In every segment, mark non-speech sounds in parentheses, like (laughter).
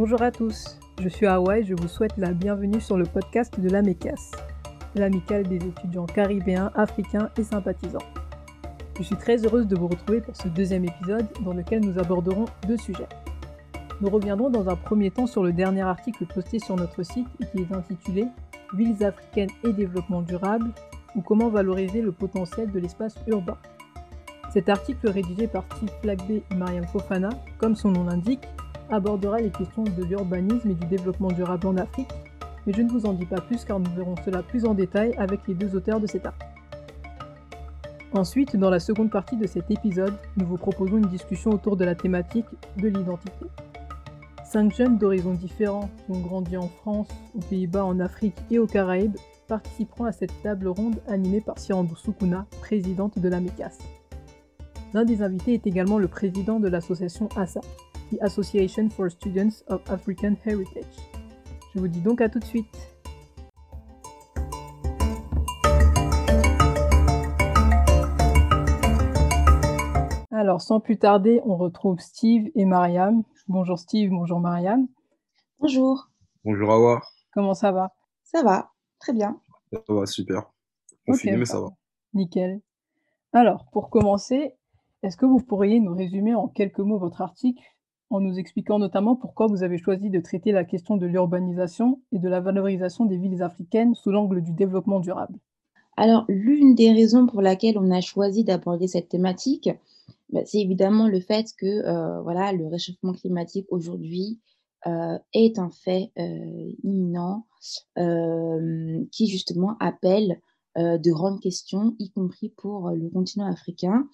Bonjour à tous, je suis Hawaï et je vous souhaite la bienvenue sur le podcast de l'AMECAS, l'amicale des étudiants caribéens, africains et sympathisants. Je suis très heureuse de vous retrouver pour ce deuxième épisode dans lequel nous aborderons deux sujets. Nous reviendrons dans un premier temps sur le dernier article posté sur notre site qui est intitulé Villes africaines et développement durable ou comment valoriser le potentiel de l'espace urbain. Cet article rédigé par Steve Flagbé et Mariam Fofana, comme son nom l'indique, abordera les questions de l'urbanisme et du développement durable en Afrique, mais je ne vous en dis pas plus car nous verrons cela plus en détail avec les deux auteurs de cet article. Ensuite, dans la seconde partie de cet épisode, nous vous proposons une discussion autour de la thématique de l'identité. Cinq jeunes d'horizons différents qui ont grandi en France, aux Pays-Bas, en Afrique et aux Caraïbes participeront à cette table ronde animée par Sirandou Soukouna, présidente de la MECAS. L'un des invités est également le président de l'association ASA, the Association for Students of African Heritage. Je vous dis donc à tout de suite. Alors, sans plus tarder, on retrouve Steve et Mariam. Bonjour Steve, bonjour Mariam. Bonjour. Bonjour Awa. Comment ça va? Ça va, très bien. Ça va, super. On finit, mais ça va. Nickel. Alors, pour commencer, est-ce que vous pourriez nous résumer en quelques mots votre article en nous expliquant notamment pourquoi vous avez choisi de traiter la question de l'urbanisation et de la valorisation des villes africaines sous l'angle du développement durable. Alors, l'une des raisons pour laquelle on a choisi d'aborder cette thématique, bah, c'est évidemment le fait que euh, voilà, le réchauffement climatique aujourd'hui euh, est un fait euh, imminent qui justement appelle de grandes questions, y compris pour le continent africain,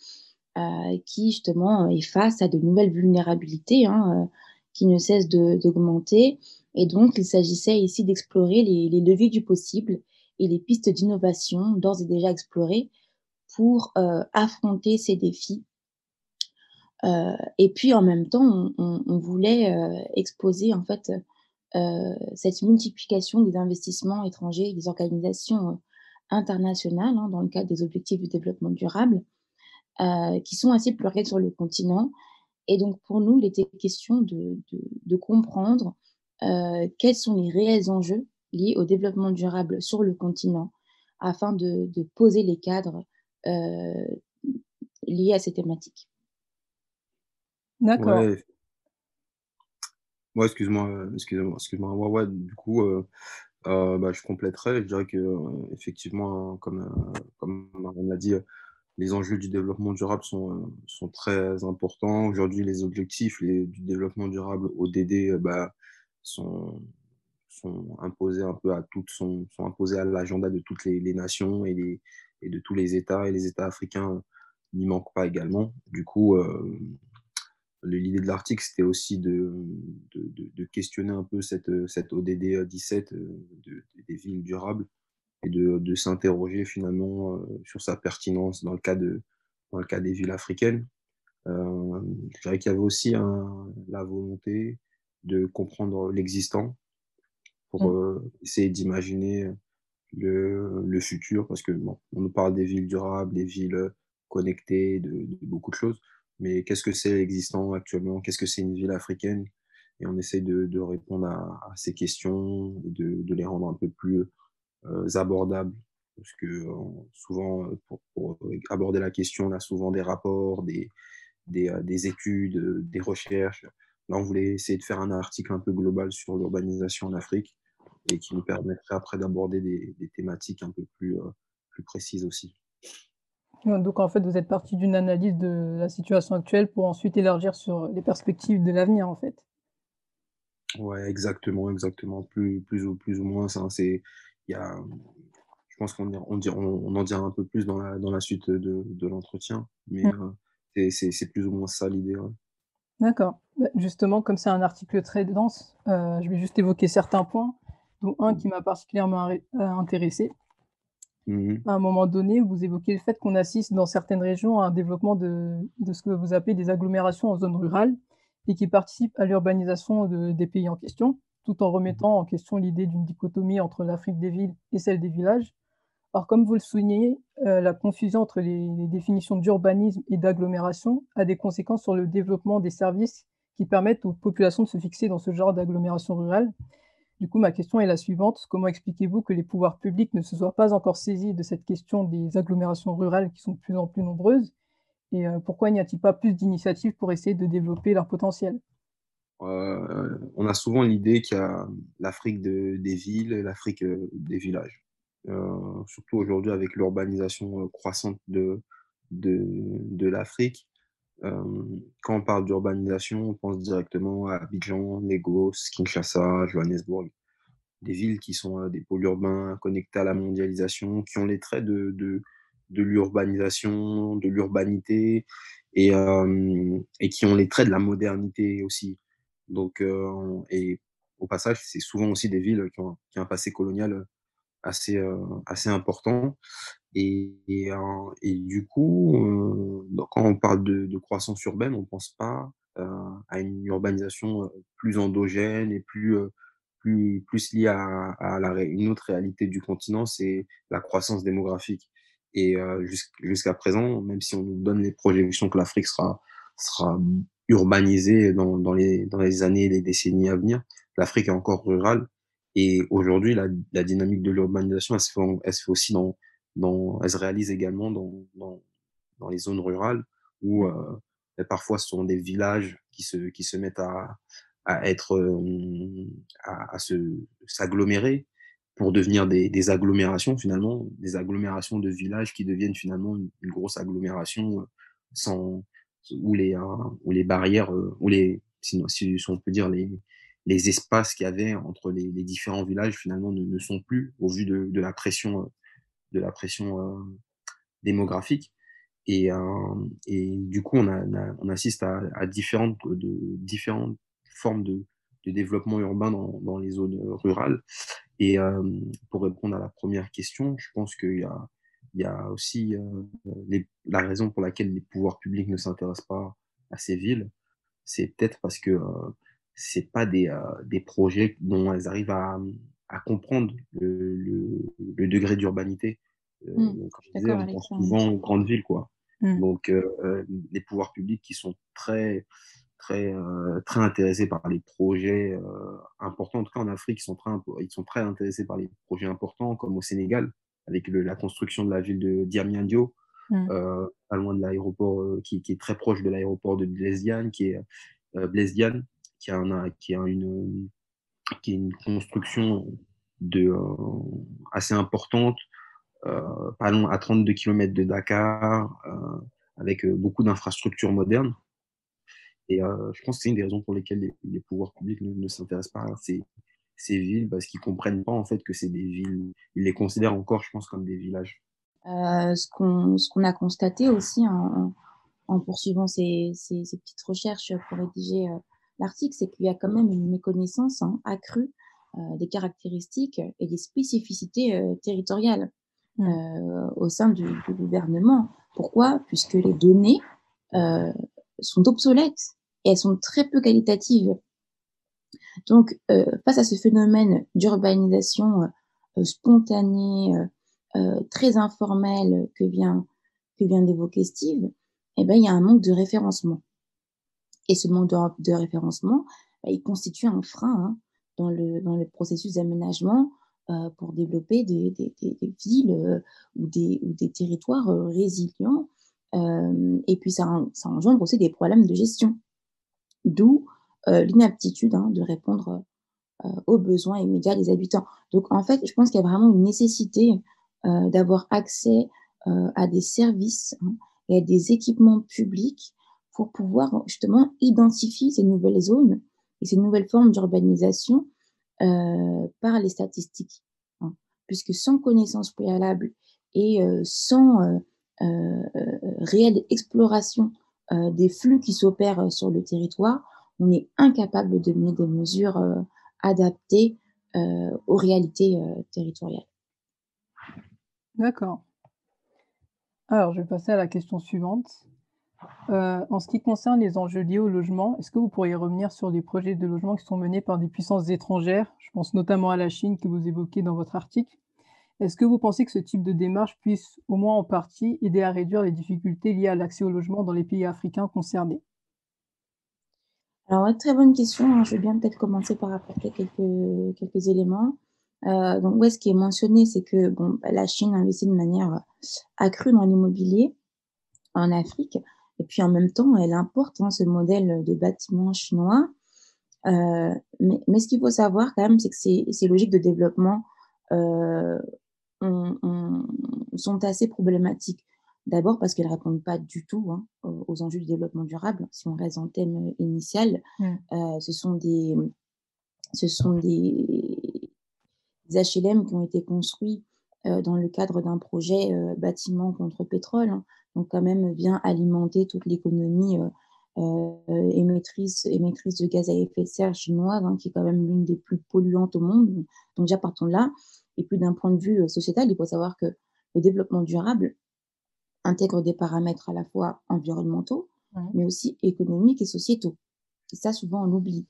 qui justement est face à de nouvelles vulnérabilités hein, euh, qui ne cessent d'augmenter. Et donc, il s'agissait ici d'explorer les, leviers du possible et les pistes d'innovation d'ores et déjà explorées pour euh, affronter ces défis. Euh, et puis en même temps, on, voulait euh, exposer en fait euh, cette multiplication des investissements étrangers et des organisations euh, internationales hein, dans le cadre des objectifs du développement durable, euh, qui sont assez pluriels sur le continent. Et donc pour nous, il était question de, de, de comprendre euh, quels sont les réels enjeux liés au développement durable sur le continent afin de, de poser les cadres euh, liés à ces thématiques. D'accord. Ouais. Ouais, excuse-moi, excuse-moi, excuse-moi. Ouais, ouais, du coup, euh, euh, bah, je compléterai. Je dirais que, euh, effectivement, comme, euh, comme Marianne l'a dit, euh, les enjeux du développement durable sont, euh, sont très importants. Aujourd'hui, les objectifs du développement durable ODD euh, bah, sont, sont imposés un peu à toutes, sont, sont imposés à l'agenda de toutes les, nations et, et de tous les États. Et les États africains n'y manquent pas également. Du coup, euh, l'idée de l'article, c'était aussi de, de, de- questionner un peu cette, cette ODD 17 euh, de- des villes durables et de, de s'interroger finalement euh, sur sa pertinence dans le cas, de, dans le cas des villes africaines. Euh, je dirais qu'il y avait aussi un- la volonté de comprendre l'existant pour Mm. euh, essayer d'imaginer le, le futur, parce que bon, on nous parle des villes durables, des villes connectées, de, de beaucoup de choses, mais qu'est-ce que c'est l'existant actuellement? Qu'est-ce que c'est une ville africaine? Et on essaie de, de répondre à, à ces questions et de, de les rendre un peu plus abordables. Parce que euh, souvent, euh, pour, pour aborder la question, on a souvent des rapports, des, des, euh, des études, euh, des recherches. Là, on voulait essayer de faire un article un peu global sur l'urbanisation en Afrique et qui nous permettrait après d'aborder des, des thématiques un peu plus, euh, plus précises aussi. Donc en fait, vous êtes parti d'une analyse de la situation actuelle pour ensuite élargir sur les perspectives de l'avenir en fait. Ouais, exactement, exactement. Plus, plus ou, plus ou moins, ça, c'est, y a, je pense qu'on on, on, en dira un peu plus dans la, dans la suite de, de l'entretien, mais Mm. euh, c'est, plus ou moins ça l'idée. ouais. D'accord. Bah, Justement, comme c'est un article très dense, euh, je vais juste évoquer certains points, dont un qui m'a particulièrement euh, intéressé. Mhm. À un moment donné, vous évoquez le fait qu'on assiste dans certaines régions à un développement de, de ce que vous appelez des agglomérations en zone rurale et qui participent à l'urbanisation de- des pays en question, tout en remettant en question l'idée d'une dichotomie entre l'Afrique des villes et celle des villages. Or, comme vous le soulignez, euh, la confusion entre les, définitions d'urbanisme et d'agglomération a des conséquences sur le développement des services qui permettent aux populations de se fixer dans ce genre d'agglomération rurale. Du coup, ma question est la suivante. Comment expliquez-vous que les pouvoirs publics ne se soient pas encore saisis de cette question des agglomérations rurales qui sont de plus en plus nombreuses? Et euh, pourquoi n'y a-t-il pas plus d'initiatives pour essayer de développer leur potentiel? Euh, On a souvent l'idée qu'il y a l'Afrique des villes et l'Afrique euh, des villages. surtout aujourd'hui avec l'urbanisation croissante de, de, de l'Afrique. quand on parle d'urbanisation, on pense directement à Abidjan, Lagos, Kinshasa, Johannesburg. Des villes qui sont des pôles urbains connectés à la mondialisation, qui ont les traits de, de, de l'urbanisation, de l'urbanité, et, et qui ont les traits de la modernité aussi. Donc, et au passage, c'est souvent aussi des villes qui ont, un passé colonial assez, assez important. Et, et, et, du coup, euh, quand on parle de, croissance urbaine, on ne pense pas euh, à une urbanisation plus endogène et plus, plus, plus liée à, à la, une autre réalité du continent, c'est la croissance démographique. Et euh, jusqu'à présent, même si on nous donne les projections que l'Afrique sera, sera urbanisée dans, dans, les, dans les années et les décennies à venir, l'Afrique est encore rurale. Et aujourd'hui, la, la dynamique de l'urbanisation, elle, se fait, elle se fait aussi dans dans, elle se réalise également dans, dans, dans les zones rurales où euh, parfois ce sont des villages qui se, qui se mettent à, à être, euh, à, à se, s'agglomérer pour devenir des, des, agglomérations finalement, des agglomérations de villages qui deviennent finalement une, grosse agglomération euh, sans, où les, où les barrières, où les, sinon, si on peut dire les, les espaces qu'il y avait entre les, différents villages finalement ne, sont plus au vu de, la pression de la pression euh, démographique. Et, euh, du coup, on, assiste à, différentes, de, différentes formes de, développement urbain dans, les zones rurales. Et euh, pour répondre à la première question, je pense qu'il y a, il y a aussi les, la raison pour laquelle les pouvoirs publics ne s'intéressent pas à ces villes, c'est peut-être parce que euh, c'est pas des, euh, des projets dont elles arrivent à, à comprendre le, le, le degré d'urbanité. Euh, mmh, comme je disais, on pense souvent aux grandes villes, quoi. Mmh. Donc, euh, euh, les pouvoirs publics qui sont très, très, très intéressés par les projets importants, en tout cas en Afrique, ils sont, très, ils sont très intéressés par les projets importants, comme au Sénégal, avec le, la construction de la ville de Diamniadio, mmh. euh, pas loin de l'aéroport, euh, qui, qui, est très proche de l'aéroport de Blaise qui est euh, qui a, un, qui a une, qui est une construction de, assez importante, pas loin, à 32 km de Dakar, avec beaucoup d'infrastructures modernes. Et je pense que c'est une des raisons pour lesquelles les, les pouvoirs publics ne, ne s'intéressent pas à ces, ces villes, parce qu'ils comprennent pas en fait que c'est des villes. Ils les considèrent encore, je pense, comme des villages. Euh, ce qu'on ce qu'on a constaté aussi en, en poursuivant ces, ces, ces, petites recherches pour rédiger euh, l'article, c'est qu'il y a quand même une méconnaissance hein, accrue euh, des caractéristiques et des spécificités territoriales mmh. au sein du, du, gouvernement. Pourquoi? Puisque les données sont obsolètes et elles sont très peu qualitatives. Donc, face à ce phénomène d'urbanisation spontanée, euh, très informel que vient, que vient d'évoquer Steve, eh ben, il y a un manque de référencement. Et ce manque de, référencement, bah, il constitue un frein hein, dans, le, dans le processus d'aménagement euh, pour développer des, des, villes euh, ou, des, ou des territoires euh, résilients. Euh, et puis, ça, ça engendre aussi des problèmes de gestion. D'où euh, l'inaptitude hein, de répondre aux besoins immédiats des habitants. Donc, en fait, je pense qu'il y a vraiment une nécessité euh, d'avoir accès euh, à des services hein, et à des équipements publics pour pouvoir justement identifier ces nouvelles zones et ces nouvelles formes d'urbanisation euh, par les statistiques. Hein. Puisque sans connaissance préalable et euh, sans euh, euh, réelle exploration des flux qui s'opèrent sur le territoire, on est incapable de mener des mesures adaptées aux réalités territoriales. D'accord. Alors, je vais passer à la question suivante. Euh, en ce qui concerne les enjeux liés au logement, est-ce que vous pourriez revenir sur les projets de logement qui sont menés par des puissances étrangères? Je pense notamment à la Chine que vous évoquez dans votre article. Est-ce que vous pensez que ce type de démarche puisse, au moins en partie, aider à réduire les difficultés liées à l'accès au logement dans les pays africains concernés? Alors très bonne question, hein. Je veux bien peut-être commencer par apporter quelques quelques éléments. Heu, donc ouais, ce qui est mentionné, c'est que bon, bah, la Chine investit de manière, accrue dans l'immobilier en Afrique et puis en même temps, elle importe, hein, ce modèle de bâtiment chinois. Heu, mais mais ce qu'il faut savoir quand même, c'est que ces ces logiques de développement, sont assez problématiques. D'abord parce qu'elles répondent pas du tout, hein, aux enjeux du développement durable. Si on reste dans le thème, initial, Mmh. heu, ce sont des, ce sont des HLM qui ont été construits, heu, dans le cadre d'un projet, bâtiment contre pétrole, hein. Donc quand même vient alimenter toute l'économie, émettrice émettrice de gaz à effet de serre chinoise, hein, qui est quand même l'une des plus polluantes au monde. Donc déjà partons de là et puis d'un point de vue, sociétal, il faut savoir que le développement durable intègre des paramètres à la fois environnementaux, mais aussi économiques et sociétaux. Et ça, souvent, on l'oublie.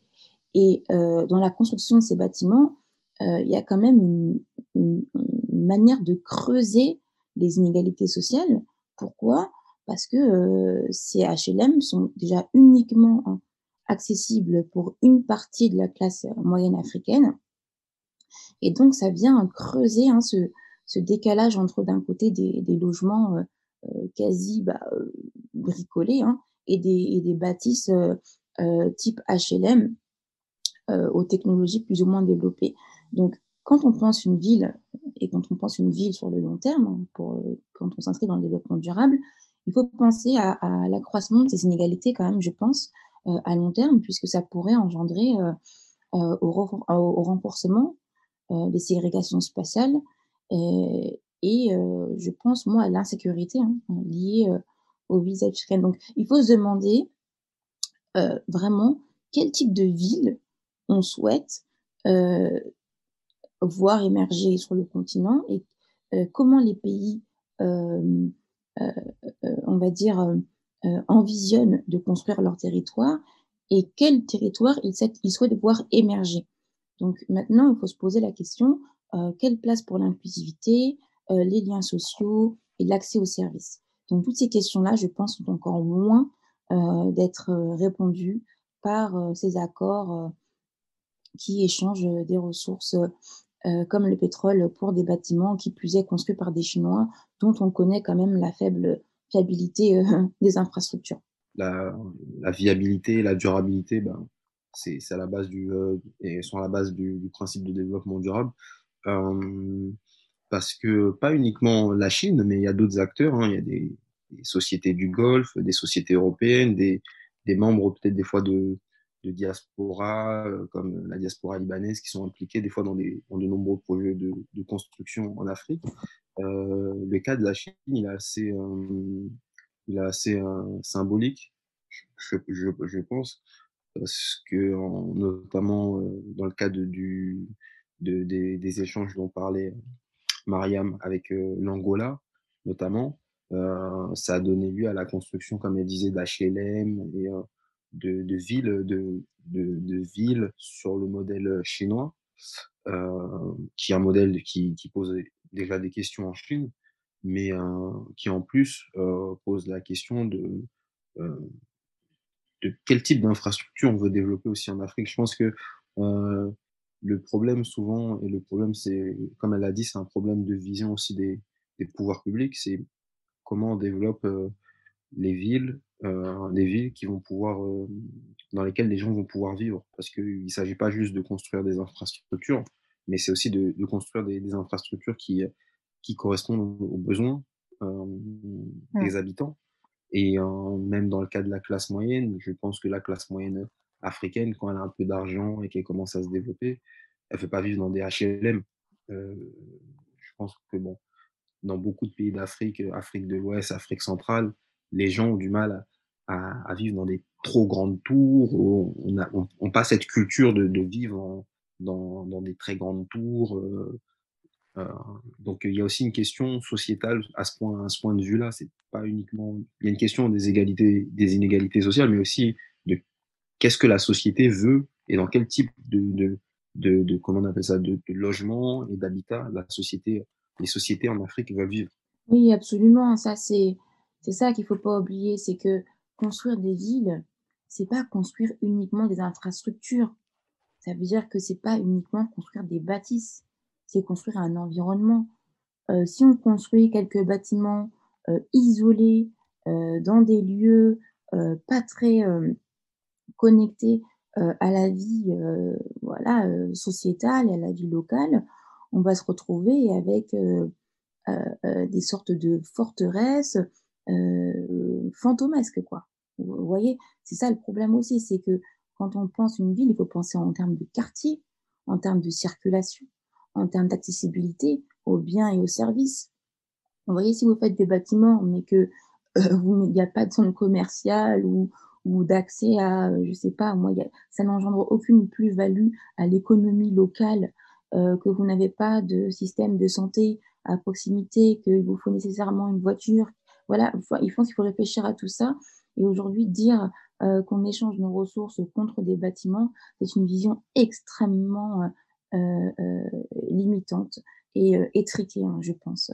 Et heu, dans la construction de ces bâtiments, heu, il y a quand même une une une manière de creuser les inégalités sociales. Pourquoi? Parce que, heu, ces HLM sont déjà uniquement, hein, accessibles pour une partie de la classe, moyenne africaine et donc ça vient creuser, hein, ce ce décalage entre d'un côté des des logements, quasi, bah, heu, bricolés, hein, et des des bâtisses, heu, type HLM, aux technologies plus ou moins développées. Donc quand on pense une ville et quand on pense une ville sur le long terme, hein, pour, quand on s'inscrit dans le développement durable, il faut penser à l'accroissement de ces inégalités quand même, je pense, à long terme puisque ça pourrait engendrer, au au renforcement, des ségrégations spatiales et heu, je pense moi à l'insécurité, hein, liée, heu, aux villes africaines. Donc il faut se demander, heu, vraiment quel type de ville on souhaite, voir émerger sur le continent et comment les pays, on va dire, envisionnent de construire leur territoire et quel territoire ils souhaitent voir émerger. Donc maintenant, il faut se poser la question, quelle place pour l'inclusivité, heu, les liens sociaux et l'accès aux services? Donc toutes ces questions-là, je pense, sont encore loin, heu, d'être, heu, répondues par, ces accords, qui échangent, des ressources, comme le pétrole pour des bâtiments, qui plus est construits par des Chinois, dont on connaît quand même la faible fiabilité, (laughs) des infrastructures. La la viabilité, la durabilité, ben, c'est à la base du, et sont à la base du principe de développement durable. Parce que pas uniquement la Chine, mais il y a d'autres acteurs, hein. Il y a des des sociétés du Golfe, des sociétés européennes, des des membres peut-être des fois de de diaspora, heu, comme la diaspora libanaise qui sont impliqués des fois dans des dans de nombreux projets de de construction en Afrique. Heu, le cas de la Chine, il est assez, hem, il est assez, heu, symbolique, je je je pense, parce qu'en notamment, heu, dans le cadre du de des des échanges dont parlait Mariam avec, heu, l'Angola, notamment, heu, ça a donné lieu à la construction, comme elle disait, d'HLM et heu, de villes, de de de sur le modèle, chinois, qui est un modèle qui pose déjà des questions en Chine, mais qui en plus, pose la question de, de quel type d'infrastructure on veut développer aussi en Afrique. Je pense que, le problème souvent et le problème c'est comme elle l'a dit, c'est un problème de vision aussi des des pouvoirs publics. C'est comment on développe, heu, les villes, des villes qui vont pouvoir, hem, dans lesquelles les gens vont pouvoir vivre. Parce qu'il ne s'agit pas juste de construire des infrastructures, mais c'est aussi de de construire des des infrastructures qui, qui correspondent aux besoins, hem, Mmh. des habitants et même dans le cas de la classe moyenne, je pense que la classe moyenne, africaine, quand elle a un peu d'argent et qu'elle commence à se développer, elle ne veut pas vivre dans des HLM. Heu, je pense que bon, dans beaucoup de pays d'Afrique, heu, Afrique de l'Ouest, Afrique centrale, les gens ont du mal à vivre dans des trop grandes tours. On on a on on pas cette culture de vivre dans des très grandes tours, Heu, donc il y a aussi une question sociétale à ce point de vue-là. C'est pas uniquement il y a une question des égalités des inégalités sociales, mais aussi qu'est-ce que la société veut et dans quel type de de de comment on appelle ça? De logement et d'habitat la société les sociétés en Afrique veulent vivre. Oui, absolument, ça c'est c'est ça qu'il faut pas oublier, c'est que construire des villes, c'est pas construire uniquement des infrastructures. Ça veut dire que c'est pas uniquement construire des bâtisses, c'est construire un environnement. Euh, si on construit quelques bâtiments euh, isolés euh, dans des lieux pas très connectés à la vie voilà, sociétale et à la vie locale, on va se retrouver avec des sortes de forteresses fantomesques, quoi. Vous voyez, c'est ça le problème aussi, c'est que quand on pense une ville, il faut penser en termes de quartier, en termes de circulation, en termes d'accessibilité aux biens et aux services. Vous voyez, si vous faites des bâtiments, mais que euh, il n'y a pas de centre commercial ou, ou d'accès à, je sais pas, moi, ça n'engendre aucune plus-value à l'économie locale, euh, que vous n'avez pas de système de santé à proximité, qu'il vous faut nécessairement une voiture. Voilà, il faut qu'il faut réfléchir à tout ça. Et aujourd'hui, dire euh, qu'on échange nos ressources contre des bâtiments, c'est une vision extrêmement euh, limitante et étriquée, hein, je pense.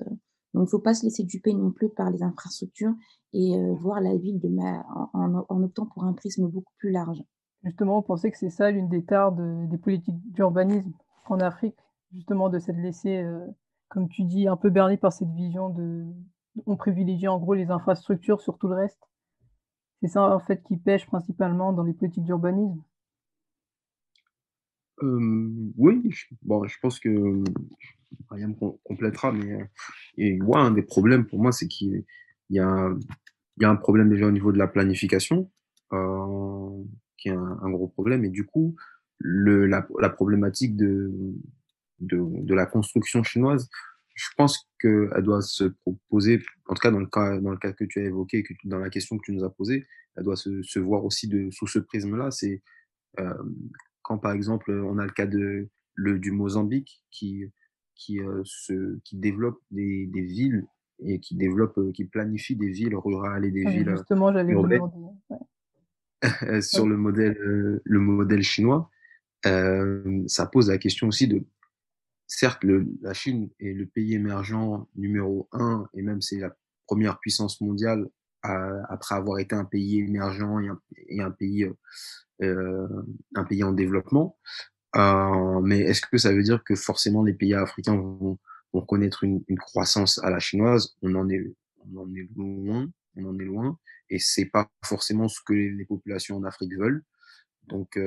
Donc, il ne faut pas se laisser duper non plus par les infrastructures et voir la ville de ma... en, en, optant pour un prisme beaucoup plus large. Justement, on pensait que c'est ça l'une des tares des politiques d'urbanisme en Afrique, justement de s'être laissé, comme tu dis, un peu berné par cette vision de on privilégie en gros les infrastructures sur tout le reste. C'est ça, en fait, qui pêche principalement dans les politiques d'urbanisme? oui, je bon, je pense que rien me complétera, mais, et ouais, un des problèmes pour moi, c'est qu'il y a il y a un problème déjà au niveau de la planification, qui est un gros problème et du coup, le la problématique de de la construction chinoise je pense qu'elle doit se proposer, en tout cas dans le cas, dans le cas que tu as évoqué, dans la question que tu nous as posée, elle doit se, se voir aussi de, sous ce prisme-là. C'est euh, quand par exemple on a le cas de, le, du Mozambique qui, qui, euh, se, qui développe des, des, villes et qui développe, euh, qui planifie des villes rurales et des villes justement, j'allais urbaines (laughs) sur le modèle, le modèle chinois. ça pose la question aussi de certes, la Chine est le pays émergent numéro un, et même c'est la première puissance mondiale après avoir été un pays émergent et un, pays, euh, euh, un pays en développement. Euh, mais est-ce que ça veut dire que forcément les pays africains vont, vont connaître une, une, croissance à la chinoise On en est, on en est loin, on en est loin, et c'est pas forcément ce que les, populations en Afrique veulent. Donc,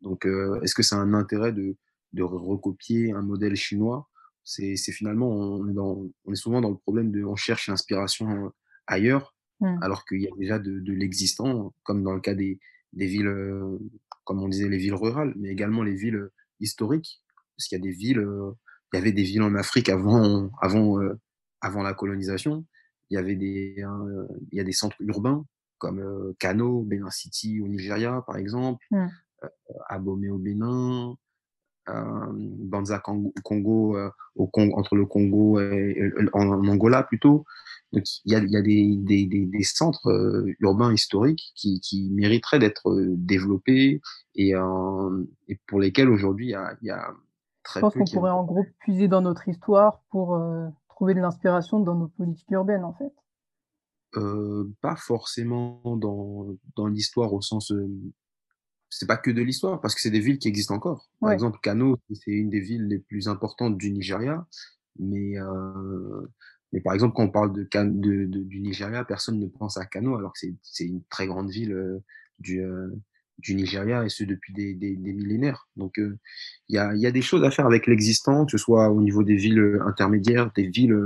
donc est-ce que c'est un intérêt de, de recopier un modèle chinois? C'est finalement, on est, dans, on est souvent dans le problème de, on cherche l'inspiration ailleurs, mmh. alors qu'il y a déjà de, de l'existant, comme dans le cas des, des villes, euh, comme on disait, les villes rurales, mais également les villes historiques, parce qu'il y a des villes, euh, il y avait des villes en Afrique avant, avant, euh, avant la colonisation. Il y avait des, hein, il y a des centres urbains comme Kano, Benin City au Nigeria, par exemple, mmh. Abomey au Bénin, euh, Banza Congo, euh, au Congo, entre le Congo et, en, Angola plutôt. Donc il y a, y a des, des, des, centres euh, urbains historiques qui, qui mériteraient d'être développés et, et, pour lesquels aujourd'hui il y a, y a très Je pense qu'on pourrait en gros puiser dans notre histoire pour trouver de l'inspiration dans nos politiques urbaines en fait. Euh, pas forcément dans, dans l'histoire au sens c'est pas que de l'histoire, parce que c'est des villes qui existent encore. Par exemple, Kano, c'est une des villes les plus importantes du Nigeria, mais, euh, mais par exemple, quand on parle de, de, de, du Nigeria, personne ne pense à Kano, alors que c'est une très grande ville euh, du, euh, du Nigeria, et ce depuis des, des, millénaires. Donc, euh, il y, a, y a des choses à faire avec l'existant, que ce soit au niveau des villes intermédiaires, des villes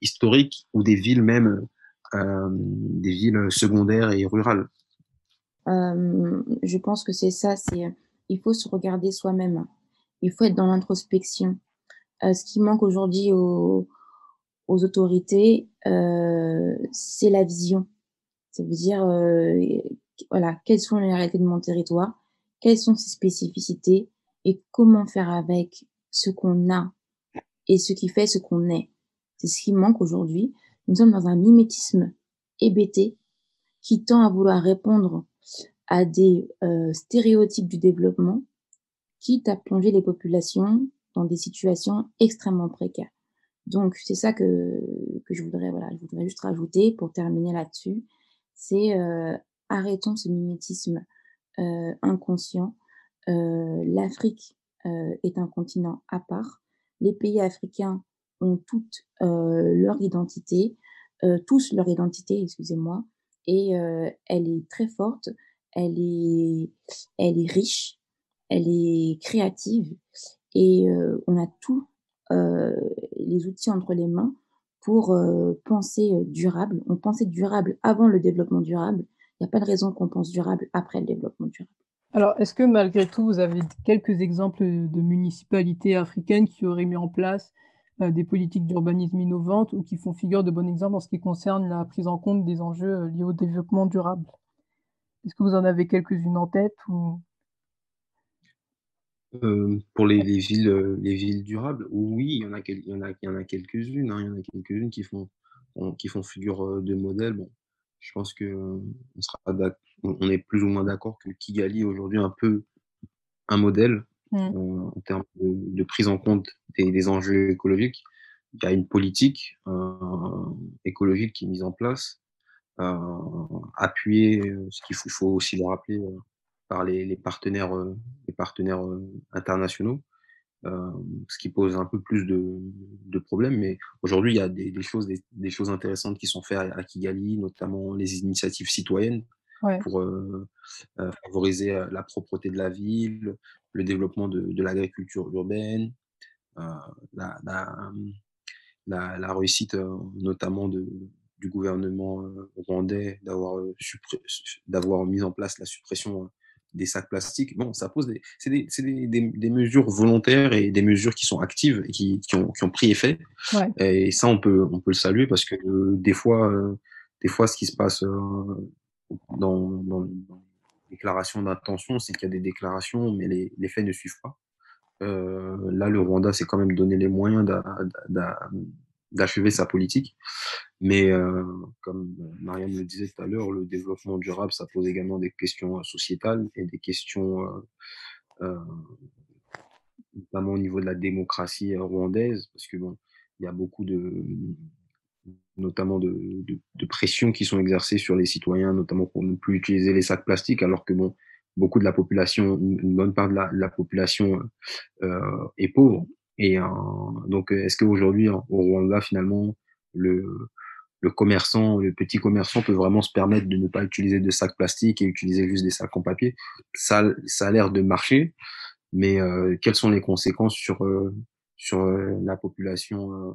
historiques, ou des villes même, des villes secondaires et rurales. Euh, je pense que c'est ça, c'est il faut se regarder soi-même. Il faut être dans l'introspection. Euh, ce qui manque aujourd'hui aux, aux autorités, euh, c'est la vision. Ça veut dire, euh, voilà, quelles sont les réalités de mon territoire, quelles sont ses spécificités? Et comment faire avec ce qu'on a et ce qui fait ce qu'on est? C'est ce qui manque aujourd'hui. Nous sommes dans un mimétisme hébété qui tend à vouloir répondre à des euh, stéréotypes du développement, quitte à plonger les populations dans des situations extrêmement précaires. Donc c'est ça que, que je voudrais voilà, je voudrais juste rajouter pour terminer là-dessus, c'est euh, arrêtons ce mimétisme inconscient. L'Afrique est un continent à part. Les pays africains ont toutes leur identité, tous leur identité, excusez-moi, et elle est très forte, elle est, elle est riche, elle est créative et on a tous les outils entre les mains pour penser durable. On pensait durable avant le développement durable. Il n'y a pas de raison qu'on pense durable après le développement durable. Alors, est-ce que malgré tout, vous avez quelques exemples de municipalités africaines qui auraient mis en place des politiques d'urbanisme innovantes ou qui font figure de bon exemple en ce qui concerne la prise en compte des enjeux liés au développement durable? Est-ce que vous en avez quelques-unes en tête ou... Euh, pour les, les villes, euh, les villes durables, oui, il y en a, il y en quelques-unes. Hein, il y en a quelques-unes qui font, qui font figure euh, de modèle. Bon, je pense que on, sera on est plus ou moins d'accord que Kigali est aujourd'hui un peu un modèle mmh. en termes de, prise en compte des, des, enjeux écologiques. Il y a une politique écologique qui est mise en place, appuyée, ce qu'il faut, faut, aussi le rappeler, par les, partenaires, euh, les partenaires euh, internationaux, euh, ce qui pose un peu plus de, problèmes. Mais aujourd'hui, il y a des, choses, des, choses intéressantes qui sont faites à Kigali, notamment les initiatives citoyennes pour favoriser la propreté de la ville, le développement de, l'agriculture urbaine, la, la, réussite notamment de, du gouvernement rwandais d'avoir mis en place la suppression des sacs plastiques. Bon, ça pose des, c'est des, des, des, mesures volontaires et des mesures qui sont actives et qui, qui, ont, qui ont, pris effet. Et ça, on peut, on peut le saluer parce que euh, des fois, euh, des fois, ce qui se passe euh, dans, dans, les déclarations d'intention, c'est qu'il y a des déclarations, mais les, les faits ne suivent pas. là, le Rwanda s'est quand même donné les moyens d'achever sa politique. Mais euh, comme Marianne le disait tout à l'heure, le développement durable, ça pose également des questions euh, sociétales et des questions, euh, notamment au niveau de la démocratie rwandaise, parce que il y a beaucoup de, notamment de, pressions qui sont exercées sur les citoyens, notamment pour ne plus utiliser les sacs plastiques, alors que beaucoup de la population, une bonne part de la, la population est pauvre. Et euh, donc, est-ce qu'aujourd'hui, au Rwanda, finalement, le, le commerçant, le petit commerçant peut vraiment se permettre de ne pas utiliser de sacs plastiques et utiliser juste des sacs en papier Ça, ça a l'air de marcher, mais euh, quelles sont les conséquences sur, euh, sur la population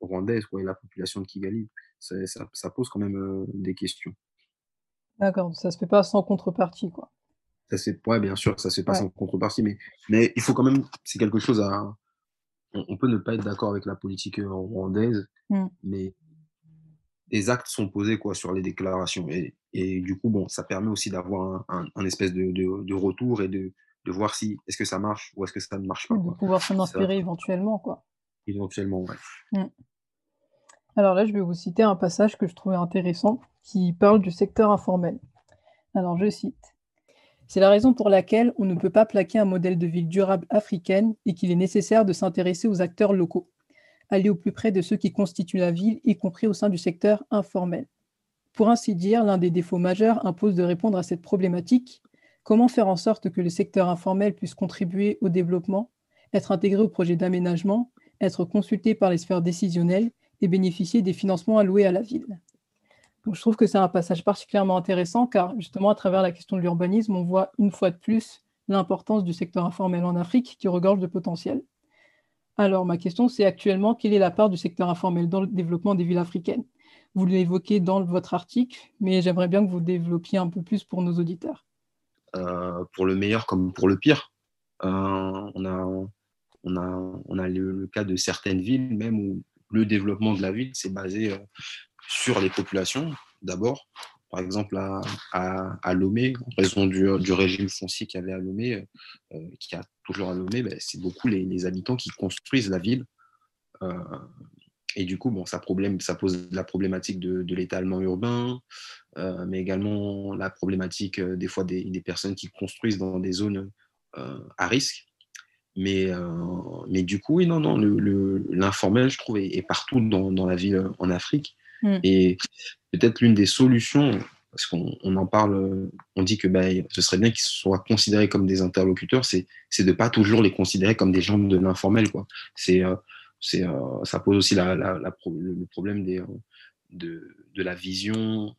rwandaise quoi, et la population de Kigali? Ça, ça, pose quand même des questions. D'accord, ça se fait pas sans contrepartie, quoi. Ça c'est, ouais, bien sûr, ça se fait pas sans contrepartie, mais, mais il faut quand même, c'est quelque chose à, on, peut ne pas être d'accord avec la politique euh, rwandaise, mmh. mais des actes sont posés quoi, sur les déclarations. Et, et du coup, bon, ça permet aussi d'avoir un, espèce de, de, retour et de, de voir si est-ce que ça marche ou est-ce que ça ne marche pas. De pouvoir s'en inspirer éventuellement. Quoi. Éventuellement, ouais. Mmh. Alors là, je vais vous citer un passage que je trouvais intéressant qui parle du secteur informel. Alors, je cite c'est la raison pour laquelle on ne peut pas plaquer un modèle de ville durable africaine et qu'il est nécessaire de s'intéresser aux acteurs locaux, aller au plus près de ceux qui constituent la ville, y compris au sein du secteur informel. Pour ainsi dire, l'un des défauts majeurs impose de répondre à cette problématique. Comment faire en sorte que le secteur informel puisse contribuer au développement, être intégré au projet d'aménagement, être consulté par les sphères décisionnelles et bénéficier des financements alloués à la ville? Je trouve que c'est un passage particulièrement intéressant car justement à travers la question de l'urbanisme, on voit une fois de plus l'importance du secteur informel en Afrique qui regorge de potentiel. Alors ma question c'est actuellement quelle est la part du secteur informel dans le développement des villes africaines? Vous l'évoquez dans votre article, mais j'aimerais bien que vous développiez un peu plus pour nos auditeurs. Euh, pour le meilleur comme pour le pire. Euh, on a, le, cas de certaines villes même où le développement de la ville s'est basé euh, sur les populations, d'abord. Par exemple, à, à, Lomé, en raison du, du, régime foncier qu'il y avait à Lomé, euh, qui a toujours à Lomé, ben, c'est beaucoup les, habitants qui construisent la ville. Euh, et du coup, bon, ça, problème, ça pose la problématique de, l'étalement urbain, euh, mais également la problématique des fois des, personnes qui construisent dans des zones à risque. Mais, mais du coup, oui, non, non, l'informel, je trouve, est, partout dans, dans, la ville en Afrique. Mm. Et peut-être l'une des solutions parce qu'on en parle, on dit que bah, ce serait bien qu'ils soient considérés comme des interlocuteurs, c'est de ne pas toujours les considérer comme des gens de l'informel. C'est c'est ça pose aussi le problème des, de, la vision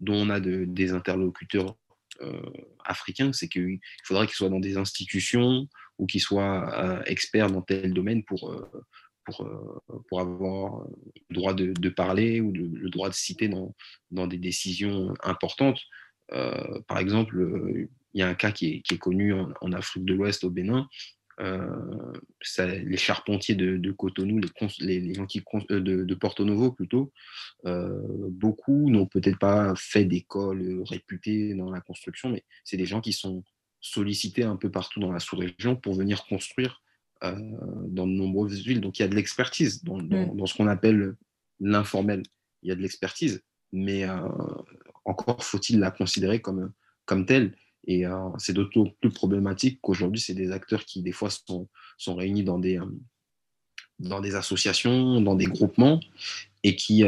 dont on a de, des interlocuteurs africains, c'est qu'il faudrait qu'ils soient dans des institutions ou qu'ils soient experts dans tel domaine pour, pour, euh, pour avoir le droit de, parler ou le droit de citer dans, dans des décisions importantes. Euh, par exemple, il y a un cas qui est, connu en, Afrique de l'Ouest, au Bénin. Euh, les charpentiers de, Cotonou, les, les, gens qui, de, de, Porto Novo plutôt, beaucoup n'ont peut-être pas fait d'école réputée dans la construction, mais c'est des gens qui sont sollicités un peu partout dans la sous-région pour venir construire euh, dans de nombreuses villes. Donc il y a de l'expertise dans, dans, ce qu'on appelle l'informel. Il y a de l'expertise, mais euh, encore faut-il la considérer comme, comme telle. Et euh, c'est d'autant plus problématique qu'aujourd'hui, c'est des acteurs qui, des fois, sont, sont réunis dans des, dans des associations, dans des groupements, et qui,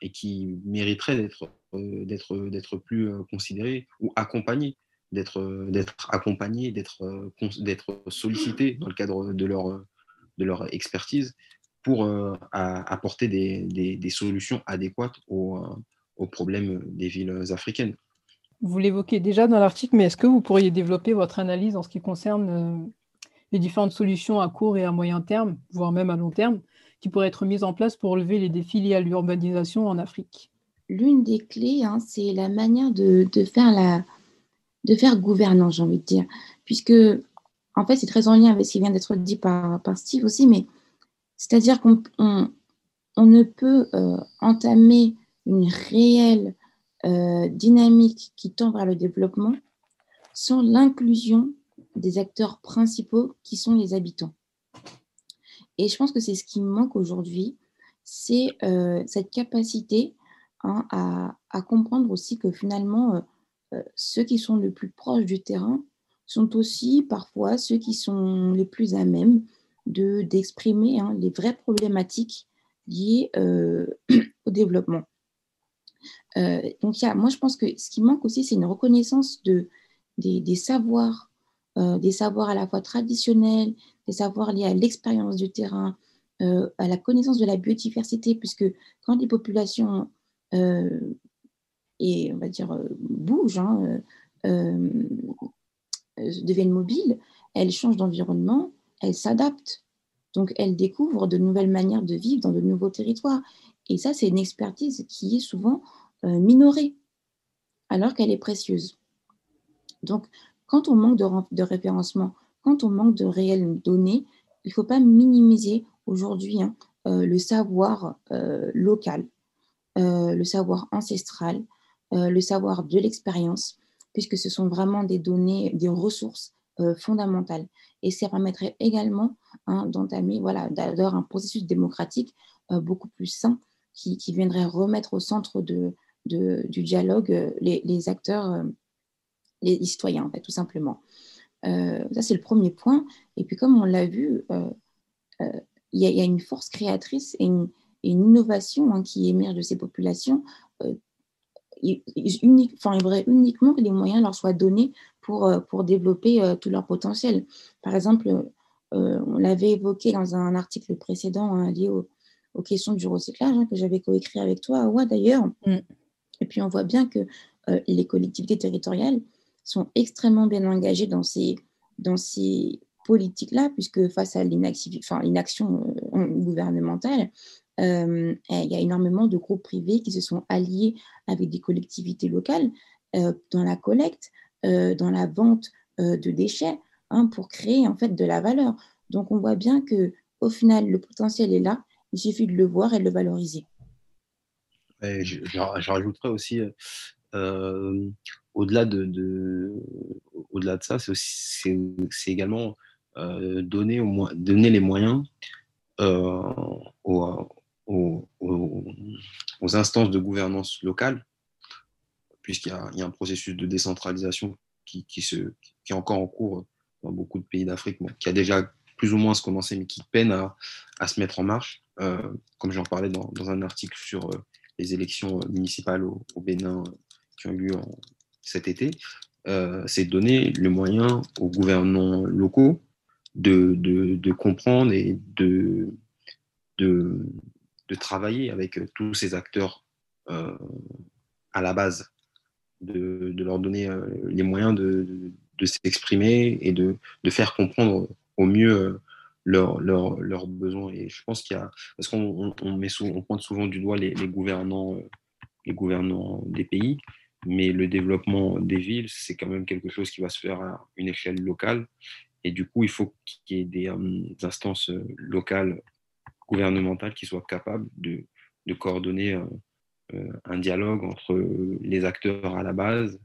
et qui mériteraient d'être d'être plus considérés ou accompagnés d'être euh, d'être accompagnés, d'être euh, d'être sollicités dans le cadre de leur de leur expertise pour euh, apporter des, des, solutions adéquates aux, aux, problèmes des villes africaines. Vous l'évoquez déjà dans l'article, mais est-ce que vous pourriez développer votre analyse en ce qui concerne les différentes solutions à court et à moyen terme, voire même à long terme, qui pourraient être mises en place pour relever les défis liés à l'urbanisation en Afrique? L'une des clés, hein, c'est la manière de, de faire la, de faire gouvernant, j'ai envie de dire. Puisque, en fait, c'est très en lien avec ce qui vient d'être dit par, Steve aussi, mais c'est-à-dire qu'on on, ne peut euh, entamer une réelle euh, dynamique qui tend vers le développement sans l'inclusion des acteurs principaux qui sont les habitants. Et je pense que c'est ce qui manque aujourd'hui, c'est euh, cette capacité hein, à, comprendre aussi que finalement, ceux qui sont le plus proches du terrain sont aussi parfois ceux qui sont les plus à même de d'exprimer hein, les vraies problématiques liées euh, (clears throat) au développement. Euh, donc, y a, moi, je pense que ce qui manque aussi, c'est une reconnaissance de, des, savoirs, des savoirs à la fois traditionnels, des savoirs liés à l'expérience du terrain, à la connaissance de la biodiversité, puisque quand les populations et on va dire euh, bougent, hein, euh, euh, deviennent mobiles, elles changent d'environnement, elles s'adaptent. Donc elles découvrent de nouvelles manières de vivre dans de nouveaux territoires. Et ça, c'est une expertise qui est souvent minorée, alors qu'elle est précieuse. Donc, quand on manque de, référencement, quand on manque de réelles données, il ne faut pas minimiser aujourd'hui hein, le savoir local, le savoir ancestral, le savoir de l'expérience, puisque ce sont vraiment des données, des ressources euh, fondamentales. Et ça permettrait également hein, d'entamer, voilà, d'avoir un processus démocratique euh, beaucoup plus sain qui, viendrait remettre au centre de, du dialogue les, acteurs, les, citoyens, tout simplement. ça, c'est le premier point. Et puis, comme on l'a vu, il y, a une force créatrice et une, innovation hein, qui émerge de ces populations unique, enfin, il faudrait uniquement que les moyens leur soient donnés pour, euh, pour développer euh, tout leur potentiel. Par exemple, euh, on l'avait évoqué dans un article précédent hein, lié aux questions du recyclage hein, que j'avais coécrit avec toi, ouais, d'ailleurs. Mm. Et puis on voit bien que les collectivités territoriales sont extrêmement bien engagées dans ces, dans ces politiques-là, puisque face à l'inaction gouvernementale, il y a énormément de groupes privés qui se sont alliés avec des collectivités locales euh, dans la collecte, euh, dans la vente de déchets, hein, pour créer en fait de la valeur. Donc on voit bien que au final le potentiel est là, il suffit de le voir et de le valoriser. je, rajouterais aussi, au-delà de, de au-delà de ça, c'est également donner, au, donner les moyens aux, aux, instances de gouvernance locale, puisqu'il y, a un processus de décentralisation qui, qui, se, qui est encore en cours dans beaucoup de pays d'Afrique, qui a déjà plus ou moins se commencé, mais qui peine à, à se mettre en marche, euh, comme j'en parlais dans, dans, un article sur euh, les élections municipales au, Bénin, qui ont eu lieu cet été, c'est donner le moyen aux gouvernements locaux de, de, comprendre et de, de, travailler avec tous ces acteurs à la base, de, leur donner les moyens de, s'exprimer et de, faire comprendre au mieux leurs leur, besoins. Et je pense qu'il y a, parce qu'on on, pointe souvent du doigt les, gouvernants, euh, les gouvernants des pays, mais le développement des villes, c'est quand même quelque chose qui va se faire à une échelle locale. Et du coup, il faut qu'il y ait des, euh, instances euh, locales, gouvernementales, qui soient capables de, coordonner un dialogue entre les acteurs à la base,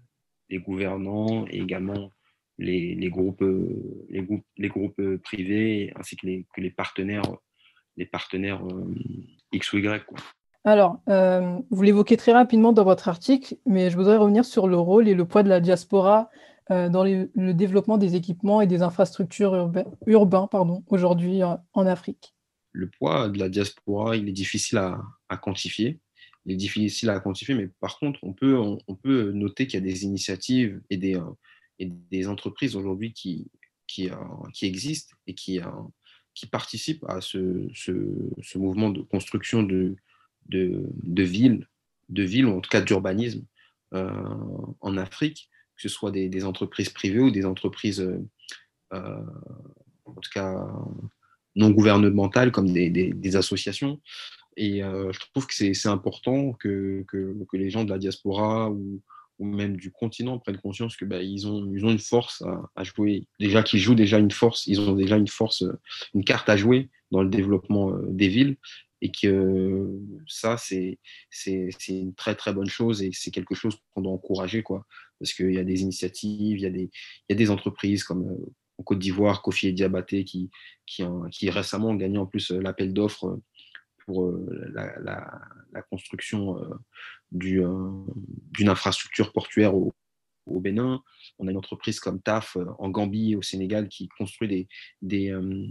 les gouvernants et également les, groupes, euh, privés ainsi que les, partenaires, euh, X ou Y. Alors, euh, vous l'évoquez très rapidement dans votre article, mais je voudrais revenir sur le rôle et le poids de la diaspora dans le développement des équipements et des infrastructures urbains, urbains aujourd'hui en Afrique. Le poids de la diaspora, il est difficile à, quantifier. Il est difficile à quantifier, mais par contre, on peut, noter qu'il y a des initiatives et des, des entreprises aujourd'hui euh, qui, existent et qui, euh, participent à ce, mouvement de construction de, villes, de ou en tout cas d'urbanisme euh, en Afrique, que ce soit des, des, entreprises privées ou des entreprises, en tout cas non gouvernementales, comme des, associations. Et je trouve que c'est important que, que, les gens de la diaspora ou, même du continent prennent conscience que bah, ils, ont, ils ont une force à, jouer. Déjà qu'ils jouent déjà une force, ils ont déjà une force, une carte à jouer dans le développement euh, des villes et que ça, c'est une très très bonne chose et c'est quelque chose qu'on doit encourager quoi. Parce qu'il y a des initiatives, il y a des, il y a des entreprises comme euh, en Côte d'Ivoire, Kofi et Diabaté qui, qui, récemment ont gagné en plus euh, l'appel d'offres pour la, la, construction euh, d'une infrastructure portuaire au, Bénin. On a une entreprise comme TAF euh, en Gambie, au Sénégal, qui construit des, des, euh,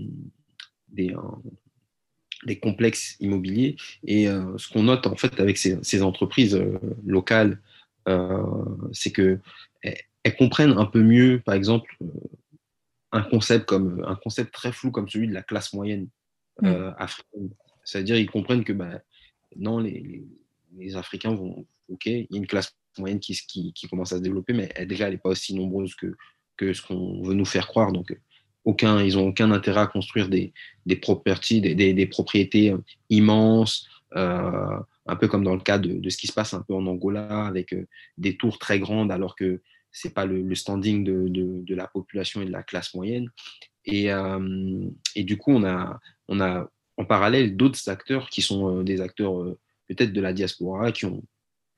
des, complexes immobiliers. Et ce qu'on note en fait avec ces, entreprises locales, c'est qu'elles elles comprennent un peu mieux, par exemple, un concept, comme, un concept très flou comme celui de la classe moyenne mmh. africaine. C'est-à-dire ils comprennent que bah, non, les, les Africains vont, ok, il y a une classe moyenne qui, qui, qui commence à se développer, mais elle, déjà, elle n'est pas aussi nombreuse que, que ce qu'on veut nous faire croire. Donc, aucun, ils n'ont aucun intérêt à construire des, des, properties, des, des, propriétés euh, immenses, euh, un peu comme dans le cas de, de, ce qui se passe un peu en Angola, avec euh, des tours très grandes, alors que ce n'est pas le, standing de, de, de, la population et de la classe moyenne. Et, et du coup, on a, on a en parallèle d'autres acteurs qui sont des acteurs peut-être de la diaspora, qui ont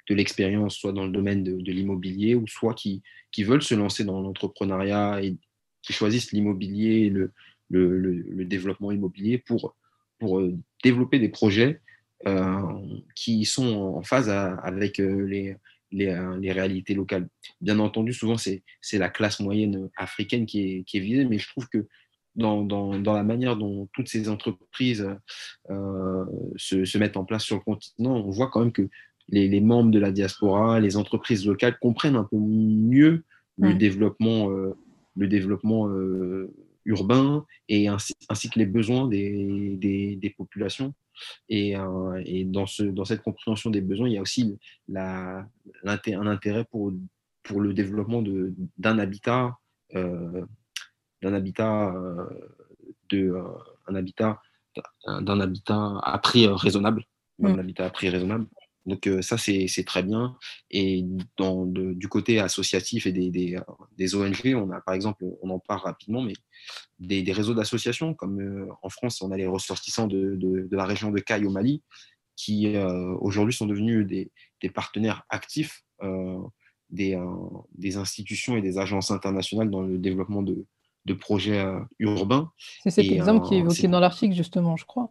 de l'expérience soit dans le domaine de, l'immobilier ou soit qui, qui veulent se lancer dans l'entrepreneuriat et qui choisissent l'immobilier et le, le, développement immobilier pour, pour euh, développer des projets euh, qui sont en phase avec euh, les, les, les, réalités locales. Bien entendu, souvent, c'est la classe moyenne africaine qui est, qui est visée, mais je trouve que dans, dans, dans, la manière dont toutes ces entreprises euh, se, se, mettent en place sur le continent, on voit quand même que les, les, membres de la diaspora, les entreprises locales comprennent un peu mieux le développement, euh, le développement euh, urbain et ainsi, ainsi, que les besoins des, des, des populations. Et, euh, et dans, ce, dans, cette compréhension des besoins, il y a aussi la, un intérêt pour, pour le développement d'un habitat euh, d'un habitat euh, de euh, un habitat d'un habitat à prix euh, raisonnable, un mm. habitat à prix raisonnable. Donc ça, c'est très bien. Et dans, du côté associatif et des, des, des, ONG, on a par exemple, on en parle rapidement, mais des, des réseaux d'associations, comme en France, on a les ressortissants de, de, de la région de Caille au Mali, qui aujourd'hui sont devenus des, partenaires actifs des, des, institutions et des agences internationales dans le développement de, projets euh, urbains. C'est cet exemple qui est évoqué dans l'article, justement, je crois.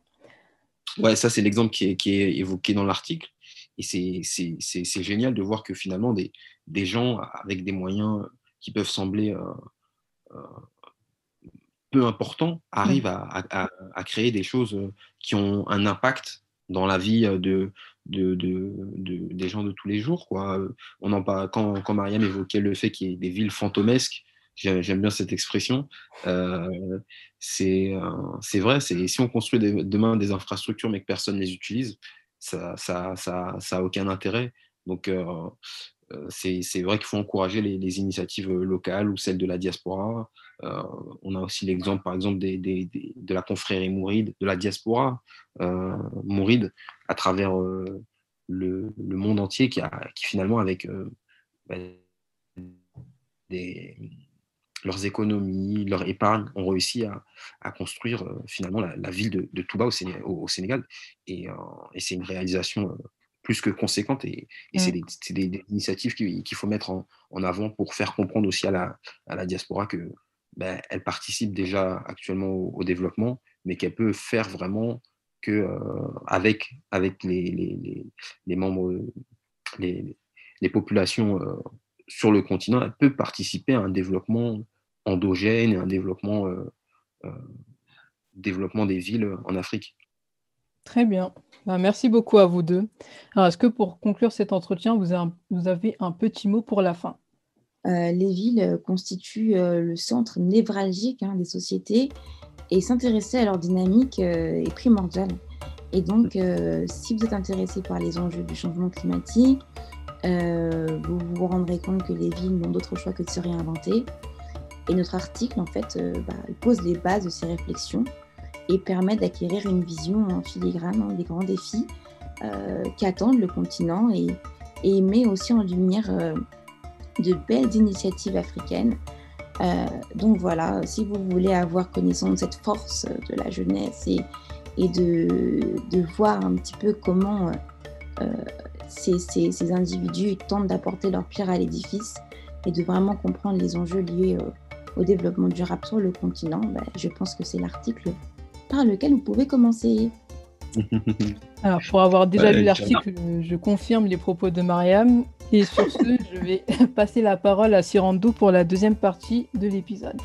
Ouais, ça, c'est l'exemple qui est, évoqué dans l'article. Et c'est génial de voir que finalement, des, des, gens avec des moyens qui peuvent sembler euh, euh, peu importants arrivent à, à, créer des choses qui ont un impact dans la vie de, de, de, des gens de tous les jours. Quoi. On en parle, quand, quand Mariam évoquait le fait qu'il y ait des villes fantomesques, j'aime bien cette expression, euh, c'est vrai, si on construit demain des infrastructures mais que personne ne les utilise, ça n'a ça, ça, ça aucun intérêt. Donc, c'est vrai qu'il faut encourager les, initiatives locales ou celles de la diaspora. Euh, on a aussi l'exemple, par exemple, de la confrérie mouride, de la diaspora euh, mouride, à travers euh, le, monde entier, qui, a, finalement, avec bah, des, leurs économies, leur épargne, ont réussi à, à construire finalement la, la, ville de, de Touba au, Sénégal. Au Sénégal. Et, et c'est une réalisation plus que conséquente. Et, et c'est mmh. des, des, initiatives qu'il faut mettre en, en, avant pour faire comprendre aussi à la, à la diaspora que ben, elle participe déjà actuellement au, développement, mais qu'elle peut faire vraiment que euh, avec, avec les, les, les, membres, les, les populations euh, sur le continent, elle peut participer à un développement endogène et un développement, euh, développement des villes en Afrique. Très bien. Ben, merci beaucoup à vous deux. Est-ce que pour conclure cet entretien, vous avez, vous avez un petit mot pour la fin? Euh, les villes constituent euh, le centre névralgique hein, des sociétés et s'intéresser à leur dynamique euh, est primordial. Et donc, si vous êtes intéressé par les enjeux du changement climatique, vous vous rendrez compte que les villes n'ont d'autre choix que de se réinventer. Et notre article, en fait, bah, pose les bases de ces réflexions et permet d'acquérir une vision en filigrane hein, des grands défis qu'attendent le continent et, et, met aussi en lumière de belles initiatives africaines. Euh, donc voilà, si vous voulez avoir connaissance de cette force de la jeunesse et, de, voir un petit peu comment euh, ces, ces, individus tentent d'apporter leur pierre à l'édifice et de vraiment comprendre les enjeux liés au, développement durable sur le continent, ben, je pense que c'est l'article par lequel vous pouvez commencer. (laughs) Alors, pour avoir déjà lu l'article, je confirme les propos de Mariam. Et sur ce, (laughs) je vais (laughs) passer la parole à Sirando pour la deuxième partie de l'épisode.